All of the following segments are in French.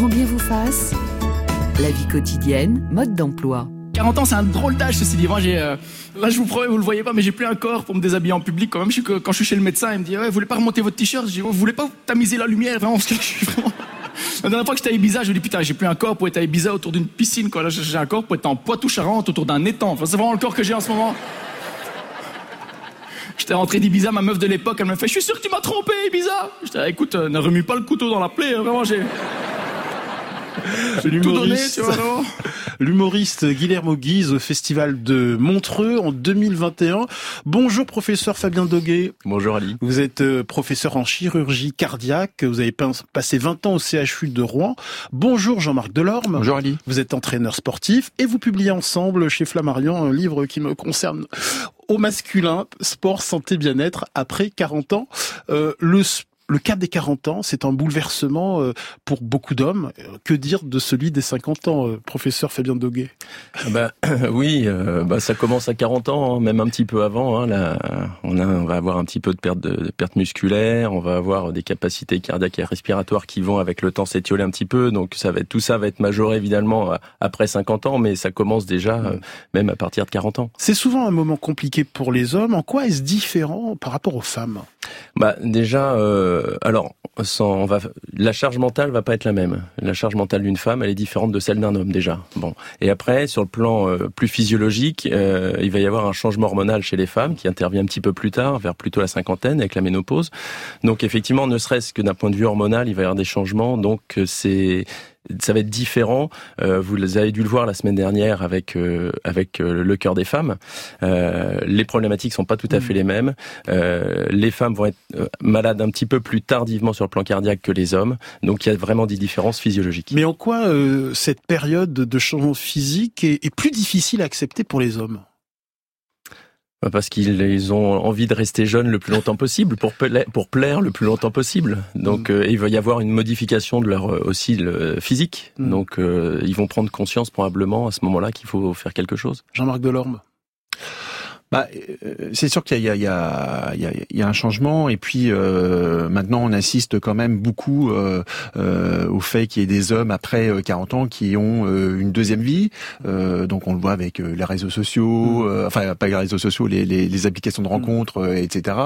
Grand bien vous fasse. La vie quotidienne, mode d'emploi. 40 ans, c'est un drôle d'âge, ceci dit. Moi, j'ai, euh, là, je vous promets, vous le voyez pas, mais j'ai plus un corps pour me déshabiller en public. Quand même, je quand je suis chez le médecin, il me dit, ouais, vous voulez pas remonter votre t-shirt? Je dis, vous voulez pas tamiser la lumière? Vraiment, parce que je suis vraiment... La dernière fois que j'étais à Ibiza, je me dis, putain, j'ai plus un corps pour être à Ibiza autour d'une piscine. Là, j'ai un corps pour être en Poitou-Charentes autour d'un étang. Enfin, c'est vraiment le corps que j'ai en ce moment. J'étais rentré d'Ibiza, ma meuf de l'époque, elle me fait, je suis sûr que tu m'as trompé, Ibiza. J'étais, écoute, euh, ne remue pas le couteau dans la plaie, hein, vraiment, j'ai... Vraiment. L'humoriste Guillermo Guise au Festival de Montreux en 2021. Bonjour professeur Fabien Doguet. Bonjour Ali. Vous êtes euh, professeur en chirurgie cardiaque. Vous avez pas- passé 20 ans au CHU de Rouen. Bonjour Jean-Marc Delorme. Bonjour Ali. Vous êtes entraîneur sportif et vous publiez ensemble chez Flammarion un livre qui me concerne au masculin, sport, santé, bien-être, après 40 ans. Euh, le le cap des 40 ans, c'est un bouleversement euh, pour beaucoup d'hommes. Que dire de celui des 50 ans, euh, professeur Fabien Doguet? Bah, oui, euh, bah, ça commence à 40 ans, hein, même un petit peu avant. Hein, là, on, a, on va avoir un petit peu de perte, de, de perte musculaire, on va avoir des capacités cardiaques et respiratoires qui vont avec le temps s'étioler un petit peu. Donc ça va être, tout ça va être majoré évidemment euh, après 50 ans, mais ça commence déjà euh, même à partir de 40 ans. C'est souvent un moment compliqué pour les hommes. En quoi est-ce différent par rapport aux femmes? Bah déjà, euh, alors sans, on va, la charge mentale va pas être la même. La charge mentale d'une femme, elle est différente de celle d'un homme déjà. Bon, et après sur le plan euh, plus physiologique, euh, il va y avoir un changement hormonal chez les femmes qui intervient un petit peu plus tard, vers plutôt la cinquantaine avec la ménopause. Donc effectivement, ne serait-ce que d'un point de vue hormonal, il va y avoir des changements. Donc euh, c'est ça va être différent. Euh, vous avez dû le voir la semaine dernière avec euh, avec euh, le cœur des femmes. Euh, les problématiques sont pas tout à fait les mêmes. Euh, les femmes vont être malades un petit peu plus tardivement sur le plan cardiaque que les hommes. Donc il y a vraiment des différences physiologiques. Mais en quoi euh, cette période de changement physique est, est plus difficile à accepter pour les hommes? Parce qu'ils ils ont envie de rester jeunes le plus longtemps possible pour plaire, pour plaire le plus longtemps possible. Donc euh, il va y avoir une modification de leur euh, aussi le physique. Mm. Donc euh, ils vont prendre conscience probablement à ce moment-là qu'il faut faire quelque chose. Jean-Marc Delorme Bah, euh, c'est sûr qu'il y a, il y, a, il y, a, il y a un changement et puis euh, maintenant on assiste quand même beaucoup euh, euh, au fait qu'il y ait des hommes après euh, 40 ans qui ont euh, une deuxième vie. Euh, donc on le voit avec euh, les réseaux sociaux, euh, enfin pas les réseaux sociaux, les, les, les applications de rencontres, euh, etc.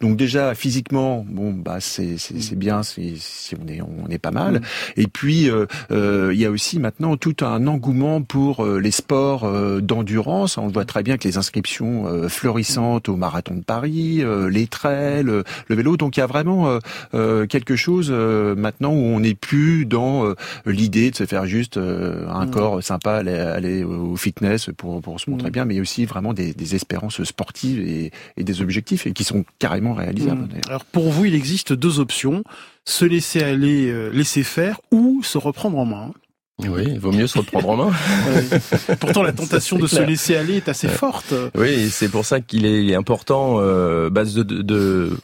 Donc déjà physiquement, bon bah c'est c'est c'est bien, si on est on est pas mal. Et puis euh, euh, il y a aussi maintenant tout un engouement pour euh, les sports euh, d'endurance. On voit très bien que les inscriptions euh, florissantes au marathon de Paris, euh, les trails, euh, le vélo. Donc il y a vraiment euh, euh, quelque chose euh, maintenant où on n'est plus dans euh, l'idée de se faire juste euh, un Mm. corps sympa, aller, aller au fitness pour, pour se montrer Mm. bien, mais aussi vraiment des, des espérances sportives et, et des objectifs et qui sont carrément réalisables. Mm. Alors pour vous, il existe deux options se laisser aller, euh, laisser faire, ou se reprendre en main. Oui, il vaut mieux se reprendre en main. Pourtant, la tentation de se laisser aller est assez forte. Oui, c'est pour ça qu'il est important, euh, de, de- de-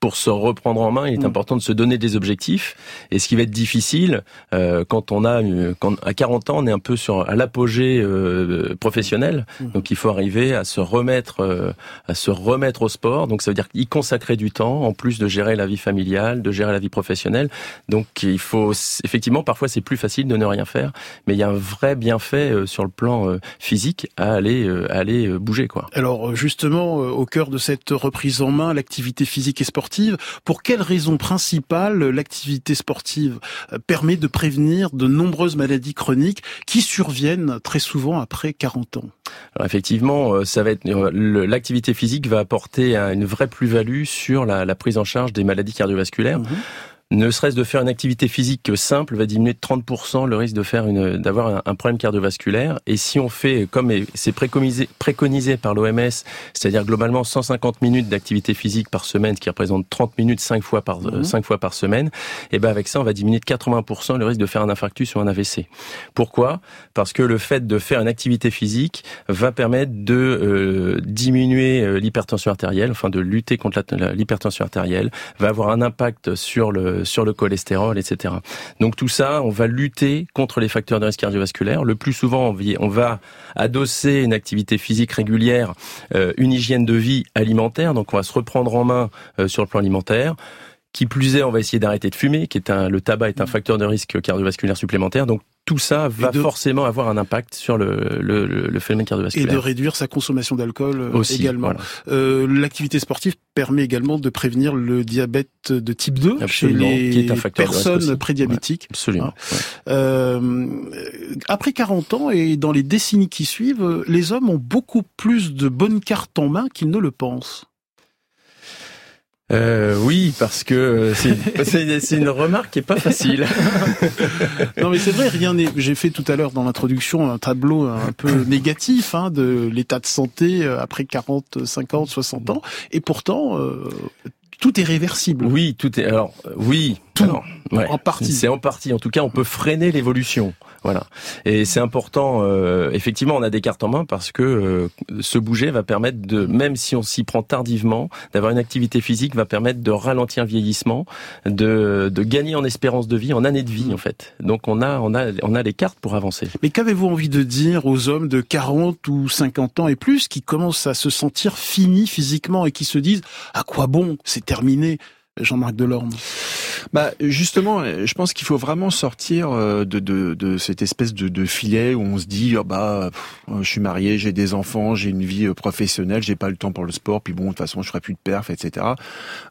pour se reprendre en main, il est Mm. important de se donner des objectifs. Et ce qui va être difficile, euh, quand on a, quand à 40 ans, on est un peu sur à l'apogée euh, professionnel. Mm. Donc il faut arriver à se remettre, euh, à se remettre au sport. Donc ça veut dire y consacrer du temps, en plus de gérer la vie familiale, de gérer la vie professionnelle. Donc il faut effectivement, parfois c'est plus facile de ne rien faire, mais il y a un vrai bienfait euh, sur le plan euh, physique à aller, euh, à aller bouger quoi. Alors justement, euh, au cœur de cette reprise en main, l'activité physique et sportive, pour quelle raison principale l'activité sportive euh, permet de prévenir de nombreuses maladies chroniques qui surviennent très souvent après 40 ans? Alors effectivement, euh, ça va être euh, l'activité physique va apporter un- une vraie plus-value sur la, la prise en charge des maladies cardiovasculaires. Mhm. Ne serait-ce de faire une activité physique simple va diminuer de 30% le risque de faire une d'avoir un, un problème cardiovasculaire. Et si on fait comme est- c'est préconisé, préconisé par l'OMS, c'est-à-dire globalement 150 minutes d'activité physique par semaine, ce qui représente 30 minutes 5 fois par euh, Mhm. cinq fois par semaine, et ben avec ça on va diminuer de 80% le risque de faire un infarctus ou un AVC. Pourquoi? Parce que le fait de faire une activité physique va permettre de euh, diminuer euh, l'hypertension artérielle, enfin de lutter contre l'hypertension artérielle, va avoir un impact sur le sur le cholestérol, etc. Donc tout ça, on va lutter contre les facteurs de risque cardiovasculaire. Le plus souvent, on va adosser une activité physique régulière, euh, une hygiène de vie alimentaire. Donc on va se reprendre en main euh, sur le plan alimentaire Qui plus est, on va essayer d'arrêter de fumer, qui est un, le tabac est un facteur de risque cardiovasculaire supplémentaire. Donc tout ça va forcément avoir un impact sur le, le, le, phénomène cardiovasculaire. Et de réduire sa consommation d'alcool euh, également. Euh, L'activité sportive permet également de prévenir le diabète de type 2 chez les personnes prédiabétiques. absolument. Hein. Euh, après 40 ans et dans les décennies qui suivent, les hommes ont beaucoup plus de bonnes cartes en main qu'ils ne le pensent. Euh, oui, parce que euh, c'est une remarque qui est pas facile. non, mais c'est vrai, rien n'est. J'ai fait tout à l'heure dans l'introduction un tableau un peu négatif hein, de l'état de santé euh, après 40, 50, 60 ans, et pourtant. Euh, tout est réversible. Oui, tout est. Alors, oui. Tout. en partie. C'est en partie. En tout cas, on peut freiner l'évolution. Voilà. Et c'est important. Euh, effectivement, on a des cartes en main parce que euh, se bouger va permettre de, même si on s'y prend tardivement, d'avoir une activité physique va permettre de ralentir le vieillissement, de, de gagner en espérance de vie, en année de vie en fait. Donc on a on a on a les cartes pour avancer. Mais qu'avez-vous envie de dire aux hommes de 40 ou 50 ans et plus qui commencent à se sentir finis physiquement et qui se disent à quoi bon, c'est terminé, Jean-Marc Delorme? Bah justement, je pense qu'il faut vraiment sortir euh, de, de, de cette espèce de, de, filet où on se dit oh bah je suis marié, j'ai des enfants, j'ai une vie euh, professionnelle, j'ai pas le temps pour le sport, puis bon de toute façon je ferai plus de perf, etc.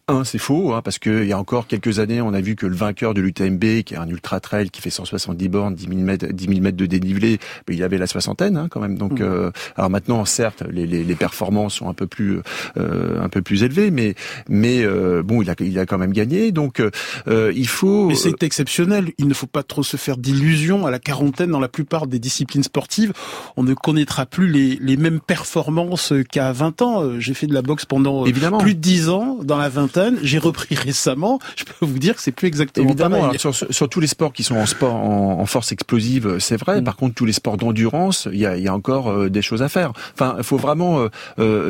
Un, c'est faux, hein, parce que il y a encore quelques années, on a vu que le vainqueur de l'UTMB, qui est un ultra trail qui fait 170 bornes, 10 000 mètres, 10 000 mètres de dénivelé, mais il avait la soixantaine hein, quand même. Donc, mmh. euh, alors maintenant, certes, les, les, les, performances sont un peu plus un peu plus élevées, mais mais bon, il a il a quand même gagné. Donc euh, il faut. Mais c'est exceptionnel. Il ne faut pas trop se faire d'illusions. À la quarantaine, dans la plupart des disciplines sportives, on ne connaîtra plus les, les mêmes performances qu'à 20 ans. Euh, j'ai fait de la boxe pendant euh, Évidemment. plus de 10 ans. Dans la vingtaine, j'ai repris récemment. Je peux vous dire que c'est plus exactement Évidemment. pareil. sur, sur, tous les sports qui sont en sport en, force explosive, c'est vrai. Mm. Par contre, tous les sports d'endurance, il y a, y a, encore des choses à faire. Enfin, il faut vraiment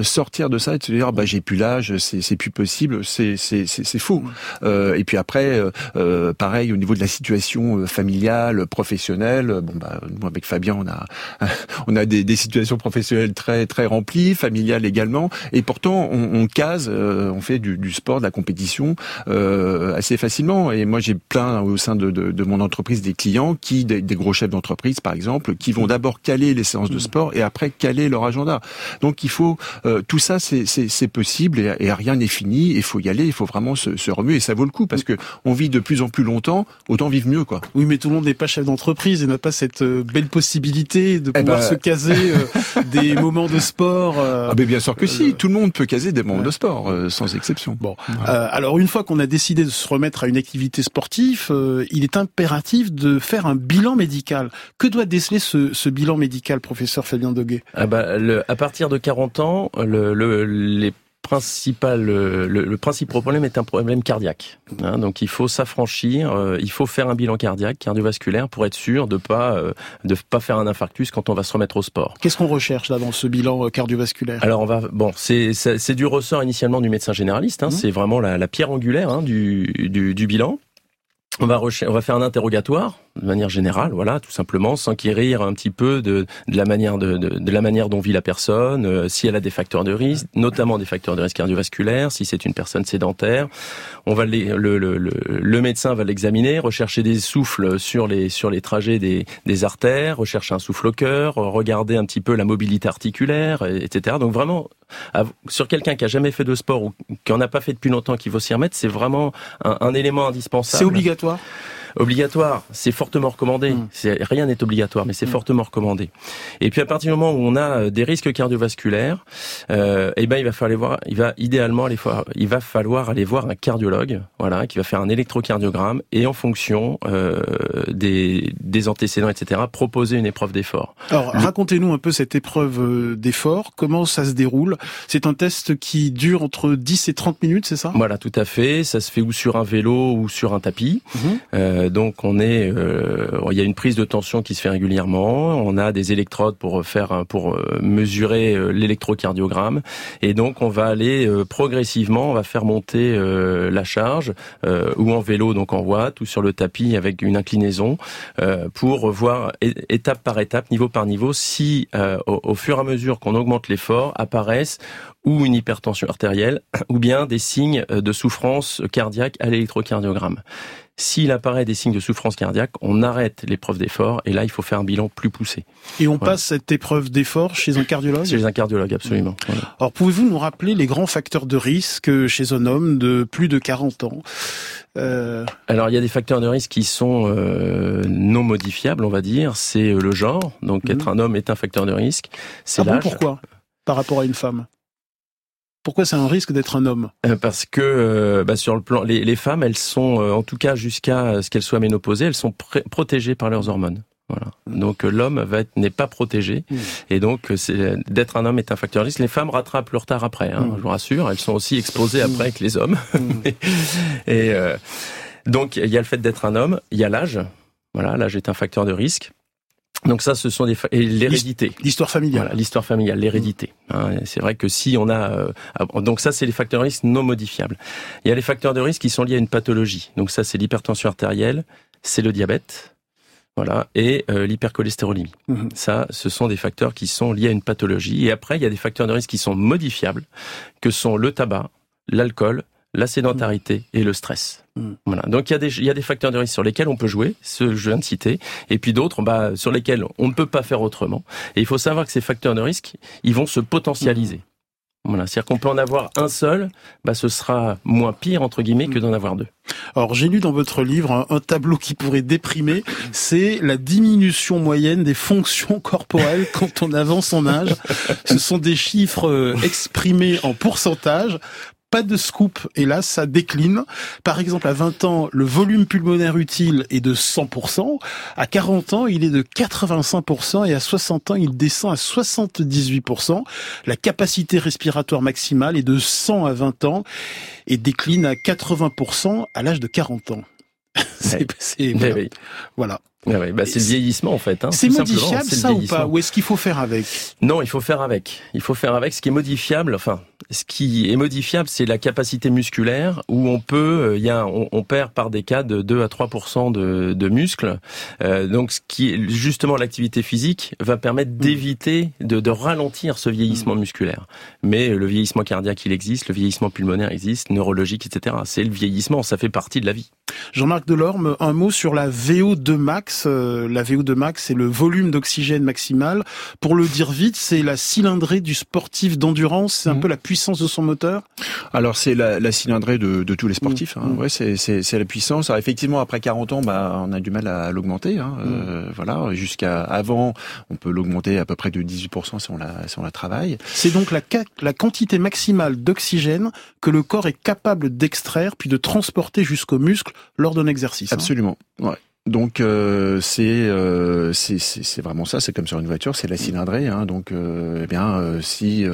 sortir de ça et se dire, bah j'ai plus l'âge, c'est plus possible. C'est c'est faux. Mm. et puis après euh, euh, pareil au niveau de la situation euh, familiale, professionnelle. Bon bah nous avec Fabien on a on a des, des situations professionnelles très très remplies, familiales également, et pourtant on, on case, on fait du, du, sport, de la compétition assez facilement. Et moi j'ai plein au sein de, de, de, mon entreprise des clients qui des, des gros chefs d'entreprise par exemple qui vont d'abord caler les séances de sport et après caler leur agenda. Donc il faut tout ça c'est possible et, et rien n'est fini. Il faut y aller, il faut vraiment se, se remuer et ça vaut le coup parce que on vit de plus en plus longtemps, autant vivre mieux, quoi. Oui, mais tout le monde n'est pas chef d'entreprise et n'a pas cette euh, belle possibilité de eh pouvoir ben, se caser euh, des moments de sport. Euh, ah, mais bien sûr que si, tout le monde peut caser des moments de sport, sans exception. Bon, alors une fois qu'on a décidé de se remettre à une activité sportive, il est impératif de faire un bilan médical. Que doit déceler ce, ce bilan médical, professeur Fabien Doguet? Ah bah, le, À partir de 40 ans, le, le, les principal, le, le, principal problème est un problème cardiaque. Hein, donc il faut s'affranchir, euh, il faut faire un bilan cardiaque, cardiovasculaire, pour être sûr de pas euh, de pas faire un infarctus quand on va se remettre au sport. Qu'est-ce qu'on recherche là dans ce bilan euh, cardiovasculaire? Alors on va bon, c'est c'est du ressort initialement du médecin généraliste. Hein, mmh. C'est vraiment la, la, pierre angulaire hein, du, du, du bilan. On va, on va faire un interrogatoire de manière générale, voilà, tout simplement, s'enquérir un petit peu de, de la manière de, de, de, la manière dont vit la personne, euh, si elle a des facteurs de risque, notamment des facteurs de risque cardiovasculaire, si c'est une personne sédentaire. On va le, le, le, le, médecin va l'examiner, rechercher des souffles sur les sur les trajets des, des artères, rechercher un souffle au cœur, regarder un petit peu la mobilité articulaire, etc. Donc vraiment, sur quelqu'un qui a jamais fait de sport ou qui en a pas fait depuis longtemps, qui veut s'y remettre, c'est vraiment un, un élément indispensable. C'est obligatoire? Obligatoire, c'est fortement recommandé. Hmm. C'est rien n'est obligatoire, mais c'est hmm. fortement recommandé. Et puis à partir du moment où on a euh, des risques cardiovasculaires, euh, eh ben il va falloir voir, il va idéalement aller voir, il va falloir aller voir un cardiologue, voilà, qui va faire un électrocardiogramme et en fonction euh, des, des antécédents, etc., proposer une épreuve d'effort. Alors racontez-nous un peu cette épreuve euh, d'effort. Comment ça se déroule? C'est un test qui dure entre 10 et 30 minutes, c'est ça? Voilà, tout à fait. Ça se fait ou sur un vélo ou sur un tapis. Mhm. Euh, donc on est, il y a une prise de tension qui se fait régulièrement. On a des électrodes pour faire, pour mesurer l'électrocardiogramme, et donc on va aller progressivement, on va faire monter la charge ou en vélo, donc en watts, ou sur le tapis avec une inclinaison, pour voir étape par étape, niveau par niveau, si au, au fur et à mesure qu'on augmente l'effort apparaissent ou une hypertension artérielle, ou bien des signes de souffrance cardiaque à l'électrocardiogramme. S'il apparaît des signes de souffrance cardiaque, on arrête l'épreuve d'effort et là, il faut faire un bilan plus poussé. Et on passe cette épreuve d'effort chez un cardiologue Chez un cardiologue, absolument. Alors, pouvez-vous nous rappeler les grands facteurs de risque chez un homme de plus de 40 ans? Euh... Alors, il y a des facteurs de risque qui sont euh, non modifiables, on va dire. C'est le genre. Donc, mmh. être un homme est un facteur de risque. C'est ah bon, pourquoi? Par rapport à une femme? Pourquoi c'est un risque d'être un homme euh, Parce que euh, bah, sur le plan, les, les, femmes, elles sont, euh, en tout cas jusqu'à ce qu'elles soient ménopausées, elles sont protégées par leurs hormones. Voilà. Donc l'homme n'est pas protégé mmh. et donc d'être un homme est un facteur de risque. Les femmes rattrapent leur retard après, hein, mmh. je vous rassure. Elles sont aussi exposées mmh. après que les hommes. et donc il y a le fait d'être un homme, il y a l'âge. Voilà, l'âge est un facteur de risque. Donc ça, ce sont des et l'hérédité. L'histoire familiale. Voilà, l'histoire familiale, l'hérédité. Hein, c'est vrai que si on a euh, donc ça, c'est les facteurs de risque non modifiables. Il y a les facteurs de risque qui sont liés à une pathologie. Donc ça, c'est l'hypertension artérielle, c'est le diabète, voilà, et euh, l'hypercholestérolémie. Mhm. Ça, ce sont des facteurs qui sont liés à une pathologie. Et après, il y a des facteurs de risque qui sont modifiables, que sont le tabac, l'alcool, la sédentarité et le stress. Mm. Voilà. Donc il y, a des, il y a des facteurs de risque sur lesquels on peut jouer, ce je viens de citer, et puis d'autres bah, sur lesquels on ne peut pas faire autrement. Et il faut savoir que ces facteurs de risque, ils vont se potentialiser. Voilà, c'est-à-dire qu'on peut en avoir un seul, bah, ce sera moins pire entre guillemets que d'en avoir deux. Alors j'ai lu dans votre livre un, tableau qui pourrait déprimer, c'est la diminution moyenne des fonctions corporelles quand on avance en âge. Ce sont des chiffres euh, exprimés en pourcentage pas de scoop, et là, ça décline. Par exemple, à 20 ans, le volume pulmonaire utile est de 100%. À 40 ans, il est de 85%. Et à 60 ans, il descend à 78%. La capacité respiratoire maximale est de 100 à 20 ans et décline à 80% à l'âge de 40 ans. c'est, voilà. Ah bah c'est le vieillissement en fait. Hein, c'est modifiable ça ou pas Ou est-ce qu'il faut faire avec? Non, il faut faire avec. Il faut faire avec. Ce qui est modifiable, enfin, ce qui est modifiable, c'est la capacité musculaire où on peut, euh, il y a, on, perd par des cas de 2 à 3 de, de muscles. Euh, donc, ce qui est justement l'activité physique va permettre mm. d'éviter de, de, ralentir ce vieillissement mm. musculaire. Mais le vieillissement cardiaque, il existe, le vieillissement pulmonaire existe, neurologique, etc. C'est le vieillissement, ça fait partie de la vie. Jean-Marc Delorme, un mot sur la VO2 max. Euh, la VO2 max, c'est le volume d'oxygène maximal. Pour le dire vite, c'est la cylindrée du sportif d'endurance. C'est un mmh. peu la puissance de son moteur. Alors c'est la, la, cylindrée de, de, tous les sportifs. Mmh. Hein. Ouais, c'est la puissance. Alors effectivement, après 40 ans, bah, on a du mal à l'augmenter. Hein. Mmh. Euh, voilà, jusqu'à avant, on peut l'augmenter à peu près de 18% si on la, si on la travaille. C'est donc la, la quantité maximale d'oxygène que le corps est capable d'extraire puis de transporter jusqu'au muscle lors d'un exercice. Hein. Absolument. Ouais. Donc euh, euh, c'est c'est vraiment ça, c'est comme sur une voiture, c'est la cylindrée. Hein, donc euh, eh bien euh, si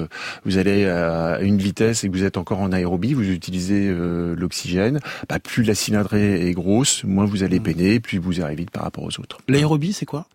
vous allez à une vitesse et que vous êtes encore en aérobie, vous utilisez l'oxygène, bah, plus la cylindrée est grosse, moins vous allez mmh. peiner, plus vous arrivez vite par rapport aux autres. L'aérobie, c'est quoi?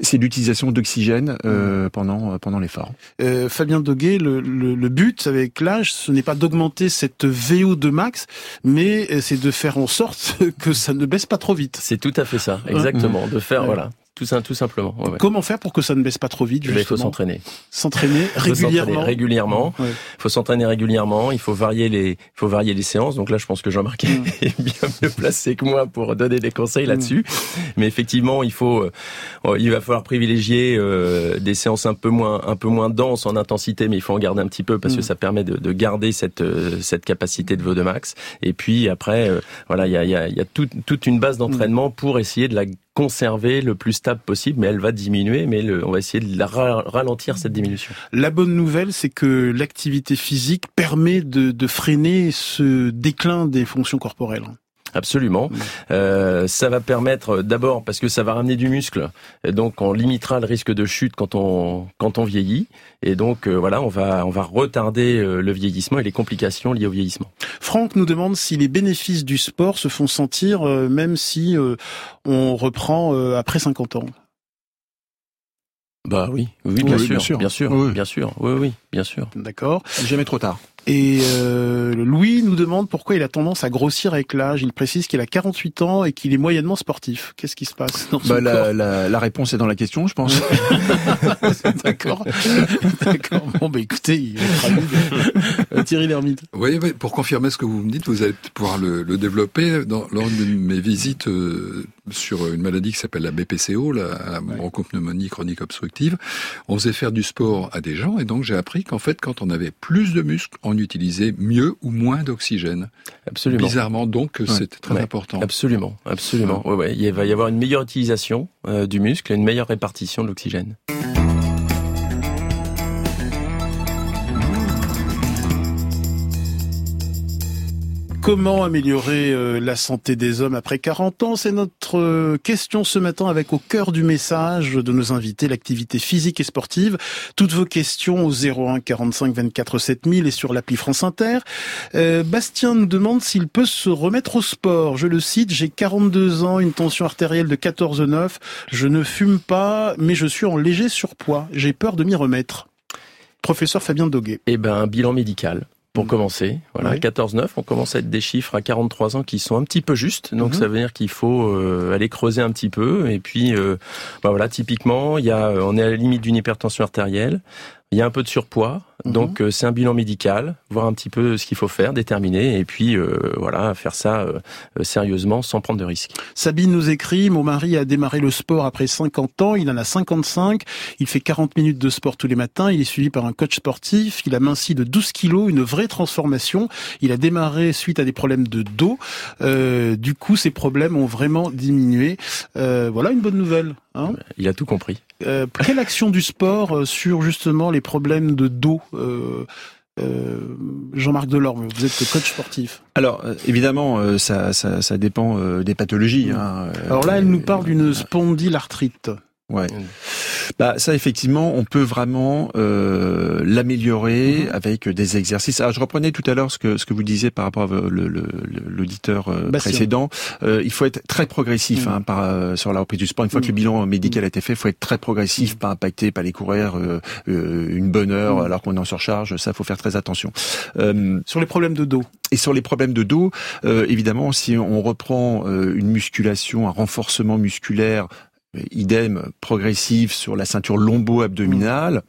C'est l'utilisation d'oxygène euh, mmh. pendant euh, pendant l'effort. Euh, Fabien Doguet, le, le, le but avec l'âge, ce n'est pas d'augmenter cette VO2 max, mais c'est de faire en sorte que ça ne baisse pas trop vite. C'est tout à fait ça, exactement, de faire voilà tout, tout simplement. Ouais, Comment faire pour que ça ne baisse pas trop vite justement Il faut s'entraîner. S'entraîner régulièrement. régulièrement. Il faut s'entraîner régulièrement. Il faut varier les, il faut varier les séances. Donc là, je pense que Jean-Marc mm. est bien mieux placé que moi pour donner des conseils là-dessus. Mm. Mais effectivement, il faut, euh, il va falloir privilégier euh, des séances un peu moins, un peu moins denses en intensité, mais il faut en garder un petit peu parce que mm. ça permet de, de garder cette, euh, cette capacité de VO2 max. Et puis après, voilà, il y a, y a, y a tout, toute une base d'entraînement pour essayer de la conserver le plus stable possible, mais elle va diminuer, mais on va essayer de ralentir cette diminution. La bonne nouvelle, c'est que l'activité physique permet de, de freiner ce déclin des fonctions corporelles. Absolument. Euh, ça va permettre d'abord parce que ça va ramener du muscle, et donc on limitera le risque de chute quand on quand on vieillit, et donc euh, voilà, on va on va retarder euh, le vieillissement et les complications liées au vieillissement. Franck nous demande si les bénéfices du sport se font sentir même si on reprend après 50 ans. Bah oui, oui, bien, sûr, bien sûr, bien sûr, oui. bien sûr, oui, oui, bien sûr. D'accord. Jamais trop tard. Et euh, Louis nous demande pourquoi il a tendance à grossir avec l'âge. Il précise qu'il a 48 ans et qu'il est moyennement sportif. Qu'est-ce qui se passe dans bah, la, la, la, réponse est dans la question, je pense. D'accord. D'accord. Bon, bah écoutez, il euh, Thierry Lhermitte. Oui, oui, pour confirmer ce que vous me dites, vous allez pouvoir le, le développer. Dans, lors de mes visites euh, sur une maladie qui s'appelle la BPCO, la, bronchopneumonie chronique obstructive, on faisait faire du sport à des gens et donc j'ai appris qu'en fait, quand on avait plus de muscles, on utiliser mieux ou moins d'oxygène. Absolument. Bizarrement donc, c'était très important. Absolument, absolument. Ouais, ouais. Il va y avoir une meilleure utilisation euh, du muscle et une meilleure répartition de l'oxygène. Comment améliorer euh, la santé des hommes après 40 ans? C'est notre euh, question ce matin avec au cœur du message de nos invités l'activité physique et sportive. Toutes vos questions au 01 45 24 7000 et sur l'appli France Inter. Euh, Bastien nous demande s'il peut se remettre au sport. Je le cite, j'ai 42 ans, une tension artérielle de 14,9. Je ne fume pas, mais je suis en léger surpoids. J'ai peur de m'y remettre. Professeur Fabien Doguet. Eh ben, bilan médical pour mm. commencer. Voilà, 14-9, on commence à être des chiffres à 43 ans qui sont un petit peu justes. Donc mm-hmm. ça veut dire qu'il faut euh, aller creuser un petit peu. Et puis, euh, bah voilà, typiquement, il y a, on est à la limite d'une hypertension artérielle. Il y a un peu de surpoids, mhm. donc euh, c'est un bilan médical, voir un petit peu ce qu'il faut faire, déterminer, et puis euh, voilà, faire ça euh, sérieusement sans prendre de risques. Sabine nous écrit, mon mari a démarré le sport après 50 ans, il en a 55, il fait 40 minutes de sport tous les matins, il est suivi par un coach sportif, il a minci de 12 kilos, une vraie transformation, il a démarré suite à des problèmes de dos, du coup ses problèmes ont vraiment diminué. voilà une bonne nouvelle. Hein il a tout compris. Euh, quelle action du sport euh, sur justement les problèmes de dos euh, euh, Jean-Marc Delorme, vous êtes coach sportif. Alors évidemment, ça, ça, ça dépend des pathologies. Hein. Alors là, elle nous parle d'une spondylarthrite. Ouais. Mm. Bah ça effectivement, on peut vraiment euh, l'améliorer mm-hmm. avec des exercices. Alors je reprenais tout à l'heure ce que ce que vous disiez par rapport à l'auditeur le, précédent. Euh, il faut être très progressif mm. hein, par, euh, sur la reprise du sport. Une fois que le mm. bilan médical a été fait, il faut être très progressif, pas impacté, pas les courir euh, euh, une bonne heure alors qu'on est en surcharge. Ça, faut faire très attention. sur les problèmes de dos. Et sur les problèmes de dos, évidemment, si on reprend une musculation, un renforcement musculaire idem progressif sur la ceinture lombo-abdominale.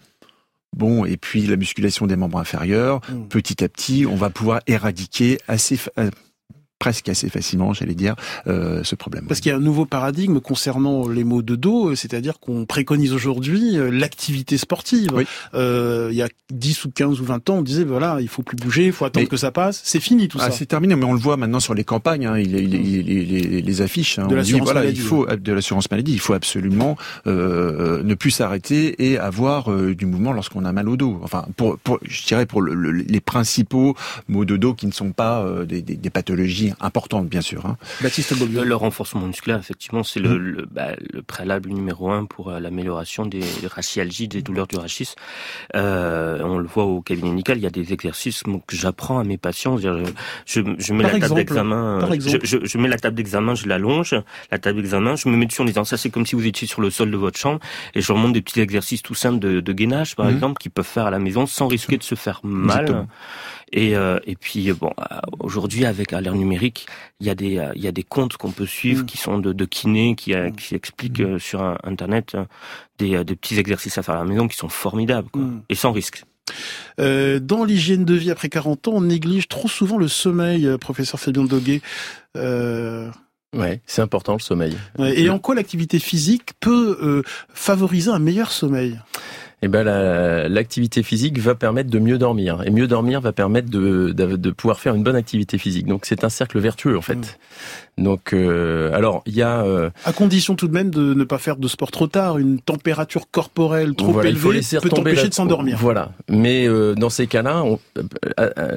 Bon, et puis la musculation des membres inférieurs, mm. petit à petit, on va pouvoir éradiquer assez euh, presque assez facilement, j'allais dire, euh, ce problème. Parce qu'il y a un nouveau paradigme concernant les maux de dos, c'est-à-dire qu'on préconise aujourd'hui euh, l'activité sportive. Euh, il y a 10 ou 15 ou 20 ans, on disait, voilà, il faut plus bouger, il faut attendre que ça passe. C'est fini tout ah, ça. C'est terminé, mais on le voit maintenant sur les campagnes, hein, il, il, il, les affiches. Hein, de l'assurance voilà, maladie. Il faut, de l'assurance maladie, il faut absolument euh, ne plus s'arrêter et avoir euh, du mouvement lorsqu'on a mal au dos. Enfin, pour, pour je dirais pour le, les principaux maux de dos qui ne sont pas euh, des, des, des pathologies importante, bien sûr. Hein. Baptiste Le renforcement musculaire, effectivement, c'est le, mmh. le, bah, le, préalable numéro un pour euh, l'amélioration des, rachialgies, des douleurs du rachis. Euh, on le voit au cabinet médical, il y a des exercices que j'apprends à mes patients. Je, je, je mets la table d'examen, je, je, je, mets la table d'examen, je l'allonge, la table d'examen, je me mets dessus en disant ça c'est comme si vous étiez sur le sol de votre chambre et je remonte des petits exercices tout simples de, de gainage, par mmh. exemple, qu'ils peuvent faire à la maison sans risquer de se faire mal. Exactement. Et, euh, et puis bon, euh, aujourd'hui avec l'ère numérique, il y a des euh, il y a des comptes qu'on peut suivre mm. qui sont de, de kinés qui mm. qui expliquent mm. sur internet des, des petits exercices à faire à la maison qui sont formidables quoi, et sans risque. Euh, dans l'hygiène de vie après 40 ans, on néglige trop souvent le sommeil, professeur Fabien Doguet. Euh... Ouais, c'est important le sommeil. et en quoi l'activité physique peut euh, favoriser un meilleur sommeil? Eh ben l'activité physique va permettre de mieux dormir et mieux dormir va permettre de, de, pouvoir faire une bonne activité physique. Donc c'est un cercle vertueux en fait. Mmh. Donc euh, alors il y a euh, à condition tout de même de ne pas faire de sport trop tard, une température corporelle trop élevée peut empêcher de s'endormir. Voilà. Mais euh, dans ces cas-là,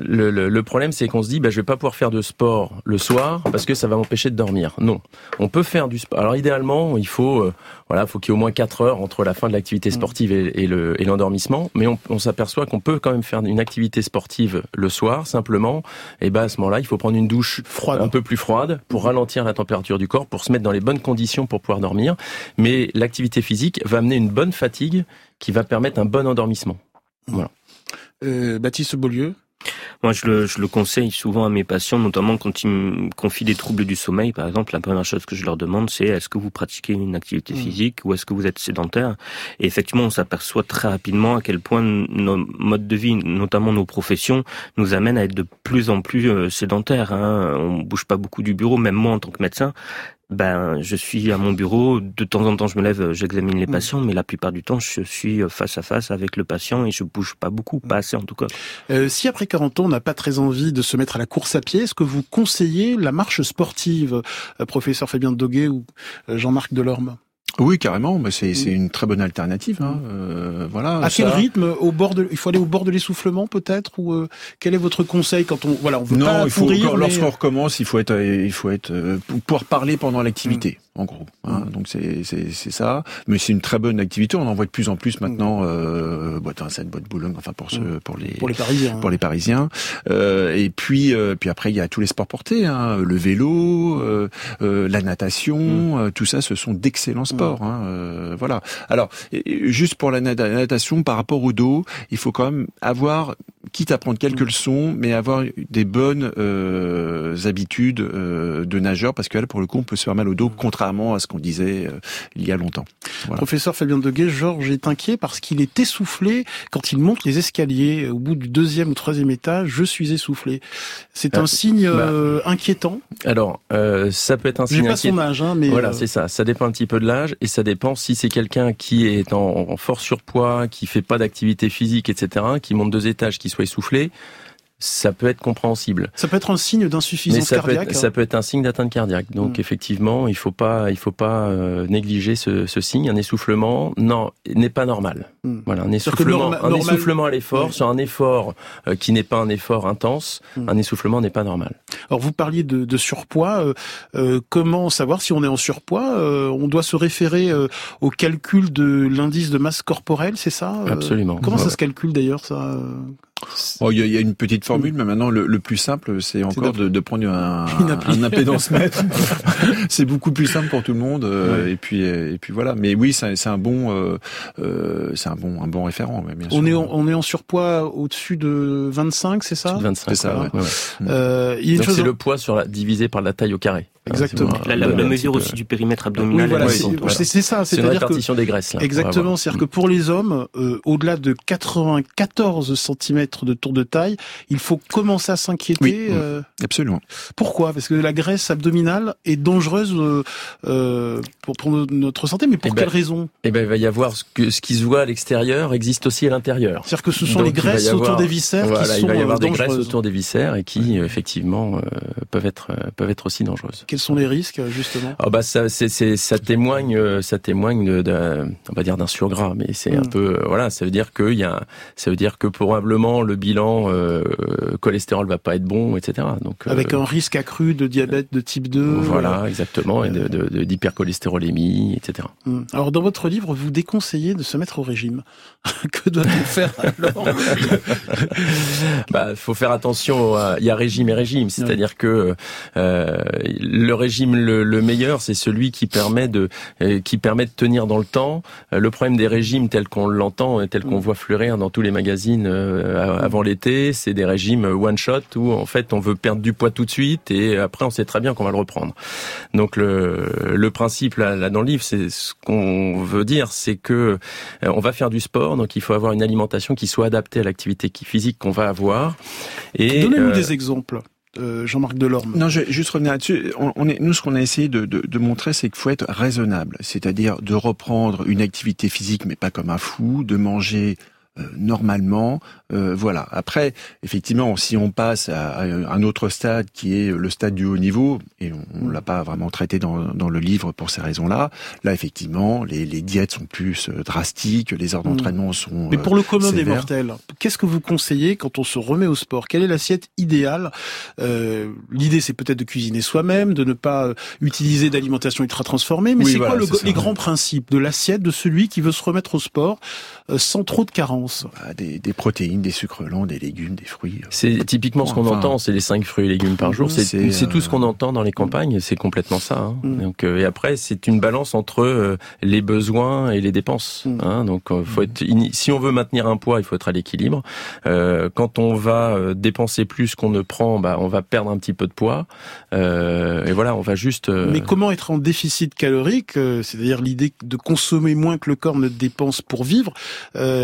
le, le, le, problème c'est qu'on se dit bah je vais pas pouvoir faire de sport le soir parce que ça va m'empêcher de dormir. Non, on peut faire du sport. Alors idéalement, il faut voilà, faut qu'il y ait au moins 4 heures entre la fin de l'activité mmh. sportive et, et l'endormissement. Mais on, on s'aperçoit qu'on peut quand même faire une activité sportive le soir, simplement. Et ben à ce moment-là, il faut prendre une douche froide. un peu plus froide pour ralentir la température du corps, pour se mettre dans les bonnes conditions pour pouvoir dormir. Mais l'activité physique va amener une bonne fatigue qui va permettre un bon endormissement. Voilà. Euh, Baptiste Beaulieu moi, je le, je le, conseille souvent à mes patients, notamment quand ils me confient des troubles du sommeil, par exemple. La première chose que je leur demande, c'est est-ce que vous pratiquez une activité mmh. physique ou est-ce que vous êtes sédentaire? Et effectivement, on s'aperçoit très rapidement à quel point nos modes de vie, notamment nos professions, nous amènent à être de plus en plus euh, sédentaires. Hein. On bouge pas beaucoup du bureau, même moi en tant que médecin ben, je suis à mon bureau. De temps en temps, je me lève, j'examine les mm. patients, mais la plupart du temps, je suis face à face avec le patient et je bouge pas beaucoup, pas assez en tout cas. Euh, si après 40 ans, on n'a pas très envie de se mettre à la course à pied, est-ce que vous conseillez la marche sportive, euh, professeur Fabien Doguet ou euh, Jean-Marc Delorme? Oui, carrément. Mais c'est c'est une très bonne alternative. Hein. Euh, voilà. À quel rythme Au bord de, il faut aller au bord de l'essoufflement peut-être ou euh, quel est votre conseil quand on voilà on veut non, il faut lorsqu'on recommence, il faut être il faut être euh, pouvoir parler pendant l'activité. Mm en gros. Hein. Mm. Donc c'est c'est ça, mais c'est une très bonne activité. On en voit de plus en plus maintenant. Mm. Euh, boîte Vincennes, boîte Boulogne, enfin pour ceux, mm. pour les pour les Parisiens. Pour les Parisiens. Euh, et puis euh, puis après il y a tous les sports portés, hein, le vélo, euh, euh la natation, euh, tout ça, ce sont d'excellents sports. Hein, voilà. Alors juste pour la natation, par rapport au dos, il faut quand même avoir, quitte à prendre quelques leçons, mais avoir des bonnes habitudes de nageur, parce que là pour le coup on peut se faire mal au dos contrairement à ce qu'on disait euh, il y a longtemps. Professeur Fabien Deguet, Georges est inquiet parce qu'il est essoufflé quand il monte les escaliers. Au bout du deuxième ou troisième étage, je suis essoufflé. C'est un euh, signe bah, euh, inquiétant. Alors, ça peut être un signe. pas son âge, hein, mais voilà, c'est ça. Ça dépend un petit peu de l'âge et ça dépend si c'est quelqu'un qui est en, fort surpoids, qui fait pas d'activité physique, etc., qui monte deux étages, qui soit essoufflé ça peut être compréhensible. Ça peut être un signe d'insuffisance cardiaque. Peut ça peut être un signe d'atteinte cardiaque. Donc hmm. effectivement, il faut pas, il faut pas euh, négliger ce, ce, signe. Un essoufflement, non, n'est pas normal. Hmm. Voilà, un essoufflement, un essoufflement à l'effort, sur un effort euh, qui n'est pas un effort intense, hmm. un essoufflement n'est pas normal. Alors vous parliez de, de surpoids. Euh, euh comment savoir si on est en surpoiz On doit se référer au calcul de l'indice de masse corporelle, c'est ça Absolument. Comment ça se calcule d'ailleurs ça Oh, il y, a une petite formule, mais maintenant le, plus simple, c'est encore de, de, prendre un, un impédance mètre. c'est beaucoup plus simple pour tout le monde. Euh, et puis et puis voilà. Mais oui, c'est un bon, euh, euh, c'est un bon un bon référent. Bien on est en, on est en surpoids au-dessus de 25, c'est ça? 25. C'est ça. Ouais. Ouais. c'est le poids sur la, divisé par la taille au carré. Exactement. La, la, mesure aussi du périmètre abdominal. voilà, c'est ça. C'est une répartition des graisses. Là. Exactement. C'est-à-dire que pour les hommes, euh, au-delà de 94 cm de tour de taille, il faut commencer à s'inquiéter. Euh, absolument. Pourquoi? Parce que la graisse abdominale est dangereuse euh, pour, pour, notre santé, mais pour eh ben, quelle raison? Eh ben, il va y avoir ce, que, ce qui se voit à l'extérieur existe aussi à l'intérieur. C'est-à-dire que ce sont les graisses autour des viscères voilà, qui sont Il va y avoir des graisses autour des viscères et qui, effectivement, peuvent être peuvent être aussi dangereuses. Sont les risques justement? Oh bah ça, ça témoigne, euh, ça témoigne de, on va dire d'un surgras, mais c'est un hmm. peu, euh, voilà, ça veut dire que y a, ça veut dire que probablement le bilan euh, cholestérol va pas être bon, etc. Donc avec un risque accru de diabète de type 2. Voilà, exactement, et d'hypercholestérolémie, etc. Hmm. Alors dans votre livre, vous déconseillez de se mettre au régime. que doit-on faire alors? Bah, faut faire attention. Il y a régime et régime, c'est-à-dire que euh, le régime le, meilleur, c'est celui qui permet de euh, qui permet de tenir dans le temps. Euh, le problème des régimes tels qu'on l'entend, tel qu'on mm. voit fleurir dans tous les magazines euh, avant l'été, c'est des régimes one shot où en fait on veut perdre du poids tout de suite et après on sait très bien qu'on va le reprendre. Donc le, le principe là, là dans le livre, c'est ce qu'on veut dire, c'est que on va faire du sport, donc il faut avoir une alimentation qui soit adaptée à l'activité physique qu'on va avoir. Et donnez-nous des exemples. Euh, Jean-Marc Delorme. Non, je vais juste revenir là-dessus. On, est, nous, ce qu'on a essayé de, de, montrer, c'est qu'il faut être raisonnable, c'est-à-dire de reprendre une activité physique, mais pas comme un fou, de manger normalement. Euh, voilà. Après, effectivement, si on passe à, un autre stade qui est le stade du haut niveau, et on, ne l'a pas vraiment traité dans, dans, le livre pour ces raisons-là, là, effectivement, les, les, diètes sont plus euh, drastiques, les heures d'entraînement sont. Mais pour le commun des mortels, qu'est-ce que vous conseillez quand on se remet au sport? Quelle est l'assiette idéale? Euh, L'idée, c'est peut-être de cuisiner soi-même, de ne pas utiliser d'alimentation ultra transformée, mais c'est quoi le, les grands principes de l'assiette de celui qui veut se remettre au sport sans trop de carences? Des, des, protéines, des sucres lents, des légumes, des fruits. C'est typiquement ce qu'on entend, c'est les 5 fruits et légumes par jour. C'est tout ce qu'on entend dans les campagnes, c'est complètement ça. Hein. Mm. Donc, euh, et après, c'est une balance entre euh, les besoins et les dépenses. Mm. Hein. Donc, euh, faut être, si on veut maintenir un poids, il faut être à l'équilibre. quand on va dépenser plus qu'on ne prend, bah, on va perdre un petit peu de poids. et voilà, on va juste. Mais comment être en déficit calorique, c'est-à-dire l'idée de consommer moins que le corps ne dépense pour vivre,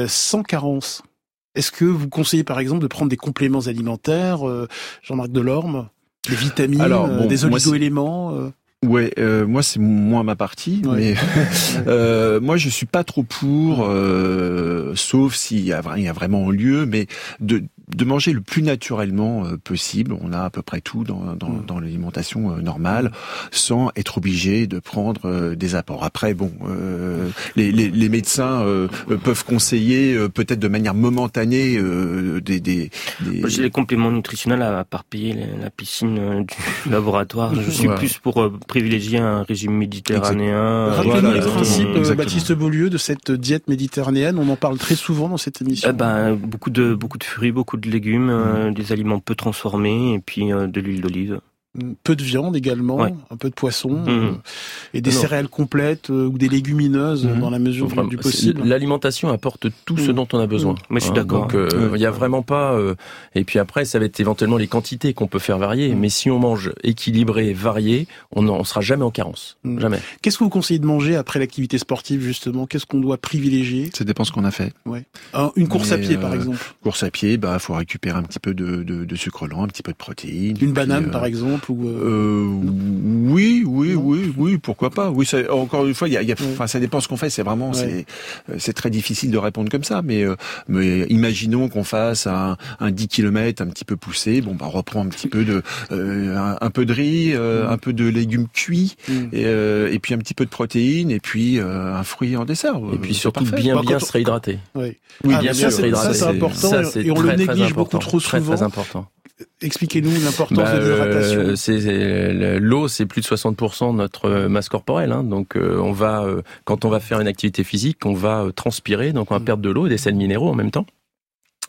sans carence. Est-ce que vous conseillez par exemple de prendre des compléments alimentaires, euh, Jean-Marc Delorme, des vitamines, euh, des oligo-éléments euh Ouais, moi c'est moins ma partie, mais moi je suis pas trop pour, sauf s'il y a, il y a vraiment lieu, mais de de manger le plus naturellement euh, possible. On a à peu près tout dans, dans, mm. dans l'alimentation euh, normale, sans être obligé de prendre euh, des apports. Après, bon, les, les, les, médecins peuvent conseiller peut-être de manière momentanée des, des, des... J'ai les compléments nutritionnels à part payer la piscine du laboratoire. Je suis plus pour privilégier un régime méditerranéen. Rappelez-nous les principes, Baptiste Beaulieu, de cette diète méditerranéenne. On en parle très souvent dans cette émission. Eh ben, beaucoup de beaucoup de fruits, beaucoup de légumes, euh, des aliments peu transformés et puis euh, de l'huile d'olive peu de viande également, un peu de poisson mmh. euh, et des céréales complètes euh, ou des légumineuses mmh. dans la mesure du possible. L'alimentation apporte tout ce mmh. dont on a besoin. Mais je suis hein, d'accord. Donc euh, il n'y a vraiment pas. et puis après, ça va être éventuellement les quantités qu'on peut faire varier. Mais si on mange équilibré, varié, on ne sera jamais en carence. Jamais. Qu'est-ce que vous conseillez de manger après l'activité sportive justement? Qu'est-ce qu'on doit privilégier? Ça dépend ce qu'on a fait. Ouais. une course à pied par exemple. Course à pied, bah faut récupérer un petit peu de, de, de sucre lent, un petit peu de protéines. Une banane par exemple euh, euh, oui, oui, oui, oui, pourquoi pas. Oui, ça, encore une fois, il y a, y a enfin, ça dépend ce qu'on fait. C'est vraiment, c'est, euh, c'est très difficile de répondre comme ça. Mais, mais imaginons qu'on fasse un, un 10 km un petit peu poussé. Bon, bah, on reprend un petit peu de, un, peu de riz, un peu de légumes cuits, et, et, puis un petit peu de protéines, et puis un fruit en dessert. Et puis surtout bien, bien se réhydrater. Oui, oui ah, bien se réhydrater. Ça, c'est important. et on le néglige beaucoup trop souvent. Très, très important. Expliquez-nous l'importance bah, de l'hydratation. Euh, l'eau, c'est plus de 60% de notre masse corporelle. Hein, donc, euh, on va, euh, quand on va faire une activité physique, on va transpirer, donc on va mm. perdre de l'eau et des sels minéraux en même temps.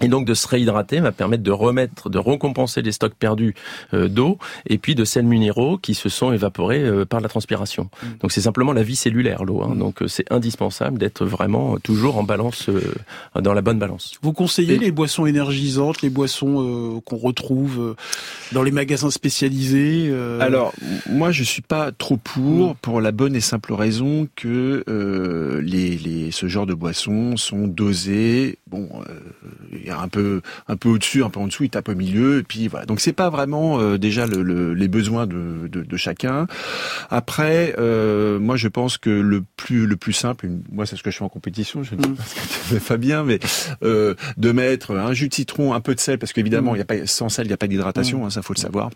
Et donc de se réhydrater va permettre de remettre, de recompenser les stocks perdus euh, d'eau et puis de sels minéraux qui se sont évaporés euh, par la transpiration. Mm. Donc c'est simplement la vie cellulaire l'eau. Hein. Mm. Donc euh, c'est indispensable d'être vraiment toujours en balance, dans la bonne balance. Vous conseillez les boissons énergisantes, les boissons qu'on retrouve dans les magasins spécialisés Alors moi je suis pas trop pour, mm. pour la bonne et simple raison que les, les, ce genre de boissons sont dosées. Bon un peu un peu au-dessus, un peu en dessous, il tape au milieu, et puis voilà. Donc c'est pas vraiment euh, déjà le, les besoins de, de, chacun. Après, euh, moi je pense que le plus le plus simple, moi c'est ce que je fais en compétition, je ne sais mm. pas ce que tu fais Fabien, mais euh, de mettre un jus de citron, un peu de sel, parce qu'évidemment mm. il y a pas sans sel il n'y a pas d'hydratation, mm. hein, ça faut le savoir.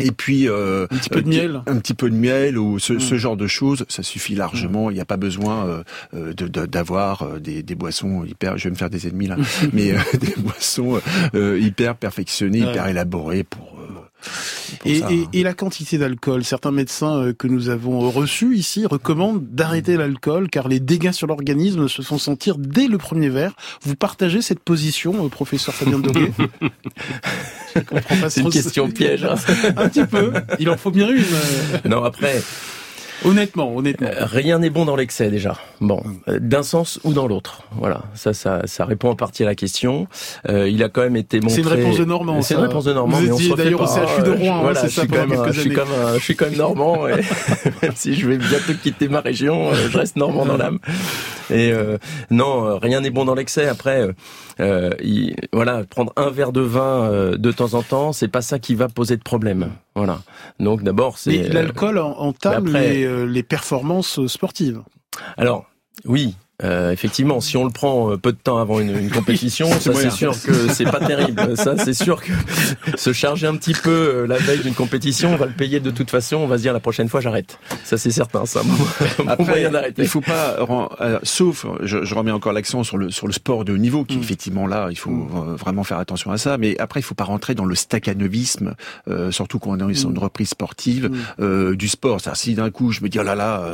Et puis euh, un petit peu de miel, un petit peu de miel ou ce, ce genre de choses, ça suffit largement. Il n'y a pas besoin euh, euh d'avoir de, des, des, boissons hyper. Je vais me faire des ennemis là, mais euh, des boissons euh, hyper perfectionnées, hyper élaborées pour et, et, et, la quantité d'alcool, certains médecins euh, que nous avons reçus ici recommandent d'arrêter l'alcool car les dégâts sur l'organisme se font sentir dès le premier verre. Vous partagez cette position, euh, professeur Fabien Doguet C'est une question piège. Hein. Un petit peu. Il en faut bien une. Non, après, Honnêtement, honnêtement. Euh, rien n'est bon dans l'excès déjà. Bon, euh, d'un sens ou dans l'autre. Voilà, ça, ça, ça répond en partie à la question. Euh, il a quand même été montré. C'est une réponse de Normand. C'est une réponse de Normand. Vous étiez d'ailleurs au CHU de Rouen. Hein, voilà, je, suis quand même, je, suis comme je suis quand même Normand. Et même si je vais bientôt quitter ma région, je reste Normand dans l'âme. Et euh, non, euh, rien n'est bon dans l'excès. Après, euh, il, voilà, prendre un verre de vin de temps en temps, c'est pas ça qui va poser de problème. Voilà. Donc d'abord, c'est. Mais l'alcool entame les, les performances sportives. Alors, oui, euh, effectivement, si on le prend euh, peu de temps avant une, une compétition, ça c'est sûr que c'est pas terrible. Ça c'est sûr que se charger un petit peu euh, la veille d'une compétition, on va le payer de toute façon. On va se dire la prochaine fois j'arrête. Ça c'est certain. Ça. Après, il faut pas, sauf, je, je, remets encore l'accent sur le sur le sport de haut niveau, qui mm. effectivement là, il faut mm. vraiment faire attention à ça. Mais après, il faut pas rentrer dans le staccanovisme, euh, surtout quand on est sur une mm. reprise sportive euh, du sport. C'est-à-dire si d'un coup je me dis oh là là,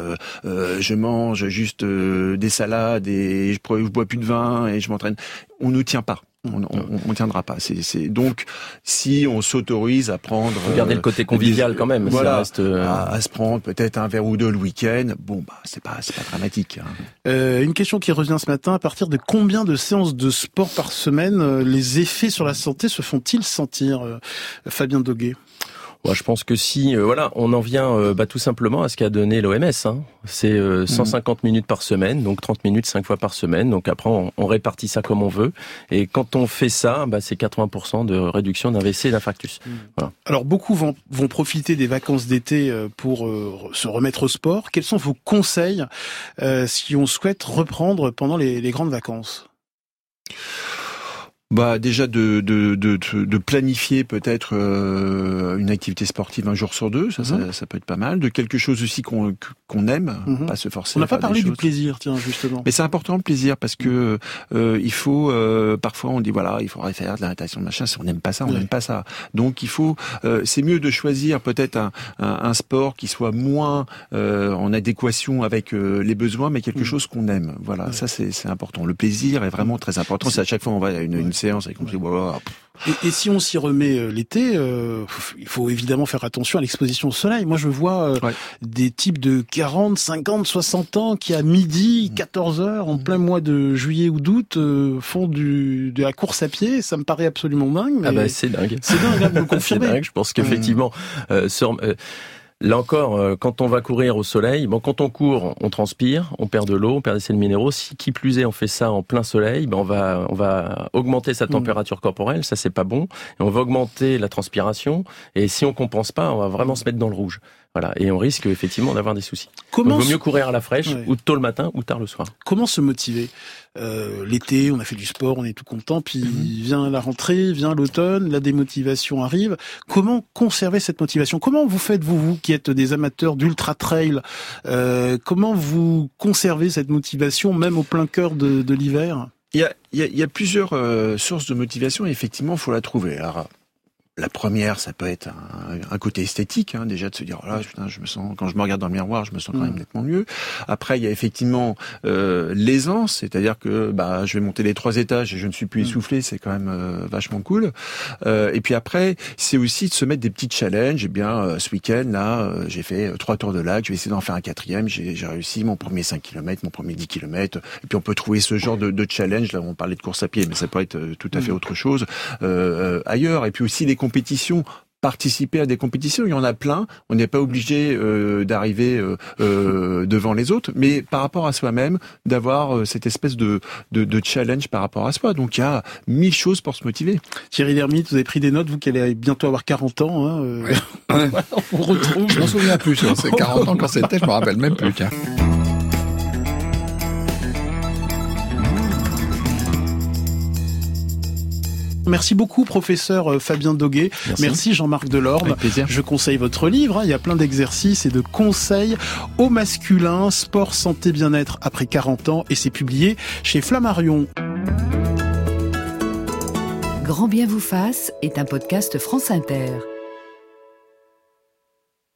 je mange juste des salades et je, bois plus de vin et je m'entraîne. On ne tient pas. On, on, tiendra pas. C'est donc si on s'autorise à prendre, regardez le côté convivial quand même. Voilà, reste... Euh, à, se prendre peut-être un verre ou deux le week-end. Bon bah c'est pas c'est pas dramatique. Hein. Euh, une question qui revient ce matin à partir de combien de séances de sport par semaine euh, les effets sur la santé se font-ils sentir, Fabien Doguet? Je pense que si, euh, voilà, on en vient euh, bah, tout simplement à ce qu'a donné l'OMS. Hein. C'est 150 euh, mhm. minutes par semaine, donc 30 minutes 5 fois par semaine. Donc après, on, répartit ça comme on veut. Et quand on fait ça, bah, c'est 80% de réduction d'AVC et d'infarctus. Mhm. Alors beaucoup vont, vont profiter des vacances d'été pour se remettre au sport. Quels sont vos conseils si on souhaite reprendre pendant les, les grandes vacances? Bah déjà de, de, de, de planifier peut-être euh, une activité sportive un jour sur deux, ça, ça, mhm. ça, peut être pas mal. De quelque chose aussi qu'on qu'on aime, mhm. pas se forcer. On n'a pas parlé du plaisir, tiens justement. Mais c'est important le plaisir parce que euh, il faut euh, parfois on dit voilà il faudrait faire de la natation machin. Si on n'aime pas ça, on n'aime pas ça. Donc il faut euh, c'est mieux de choisir peut-être un, un, un, sport qui soit moins euh, en adéquation avec les besoins, mais quelque mhm. chose qu'on aime. Voilà, ça c'est important. Le plaisir est vraiment très important. C'est à chaque fois on va à une, une séance et et, et, si on s'y remet euh, l'été, euh, il faut évidemment faire attention à l'exposition au soleil. Moi, je vois euh, des types de 40, 50, 60 ans qui à midi, 14 heures, en plein mois de juillet ou d'août, font du, de la course à pied. Ça me paraît absolument dingue. Ah bah c'est dingue. C'est dingue, hein, vous confirmez. dingue. Je pense qu'effectivement, sur Là encore, euh, quand on va courir au soleil, bon, quand on court, on transpire, on perd de l'eau, on perd des sels minéraux. Si qui plus est, on fait ça en plein soleil, ben on va on va augmenter sa mm. température corporelle, ça c'est pas bon. Et on va augmenter la transpiration. Et si on compense pas, on va vraiment se mettre dans le rouge. Voilà, et on risque effectivement d'avoir des soucis. Comment il vaut mieux courir à la fraîche, ou tôt le matin, ou tard le soir. Comment se motiver? Euh, L'été, on a fait du sport, on est tout content, puis mhm. vient la rentrée, vient l'automne, la démotivation arrive. Comment conserver cette motivation? Comment vous faites vous, vous qui êtes des amateurs d'ultra trail euh, Comment vous conservez cette motivation, même au plein cœur de, de l'hiver? Il y, a, il, y a, il y a, plusieurs euh, sources de motivation et effectivement, il faut la trouver. Alors, la première, ça peut être un, côté esthétique, hein, déjà de se dire, oh là, putain, je me sens, quand je me regarde dans le miroir, je me sens quand même mm. nettement mieux. Après, il y a effectivement euh, l'aisance, c'est-à-dire que bah, je vais monter les trois étages et je ne suis plus mm. essoufflé, c'est quand même euh, vachement cool. Euh, et puis après, c'est aussi de se mettre des petits challenges. Eh bien, euh, ce week-end, là, j'ai fait trois tours de lac, je vais essayer d'en faire un quatrième. J'ai réussi mon premier 5 km, mon premier 10 km. Et puis on peut trouver ce genre de, de challenge. Là, on parlait de course à pied, mais ça peut être tout à fait mm. autre chose ailleurs. Et puis aussi les compétitions participer à des compétitions. Il y en a plein. On n'est pas obligé euh, d'arriver euh, euh, devant les autres, mais par rapport à soi-même, d'avoir cette espèce de, de, challenge par rapport à soi. Donc il y a mille choses pour se motiver. Thierry Lhermitte, vous avez pris des notes, vous qui allez bientôt avoir 40 ans. Hein, on retrouve. Je m'en souviens plus. C'est 40 ans quand c'était, je me rappelle même plus. Tiens. Merci beaucoup, professeur euh, Fabien Doguet. Merci, Jean-Marc Delorme. Je conseille votre livre. Hein. Il y a plein d'exercices et de conseils au masculin, sport, santé, bien-être après 40 ans. Et c'est publié chez Flammarion. Grand bien vous fasse est un podcast France Inter.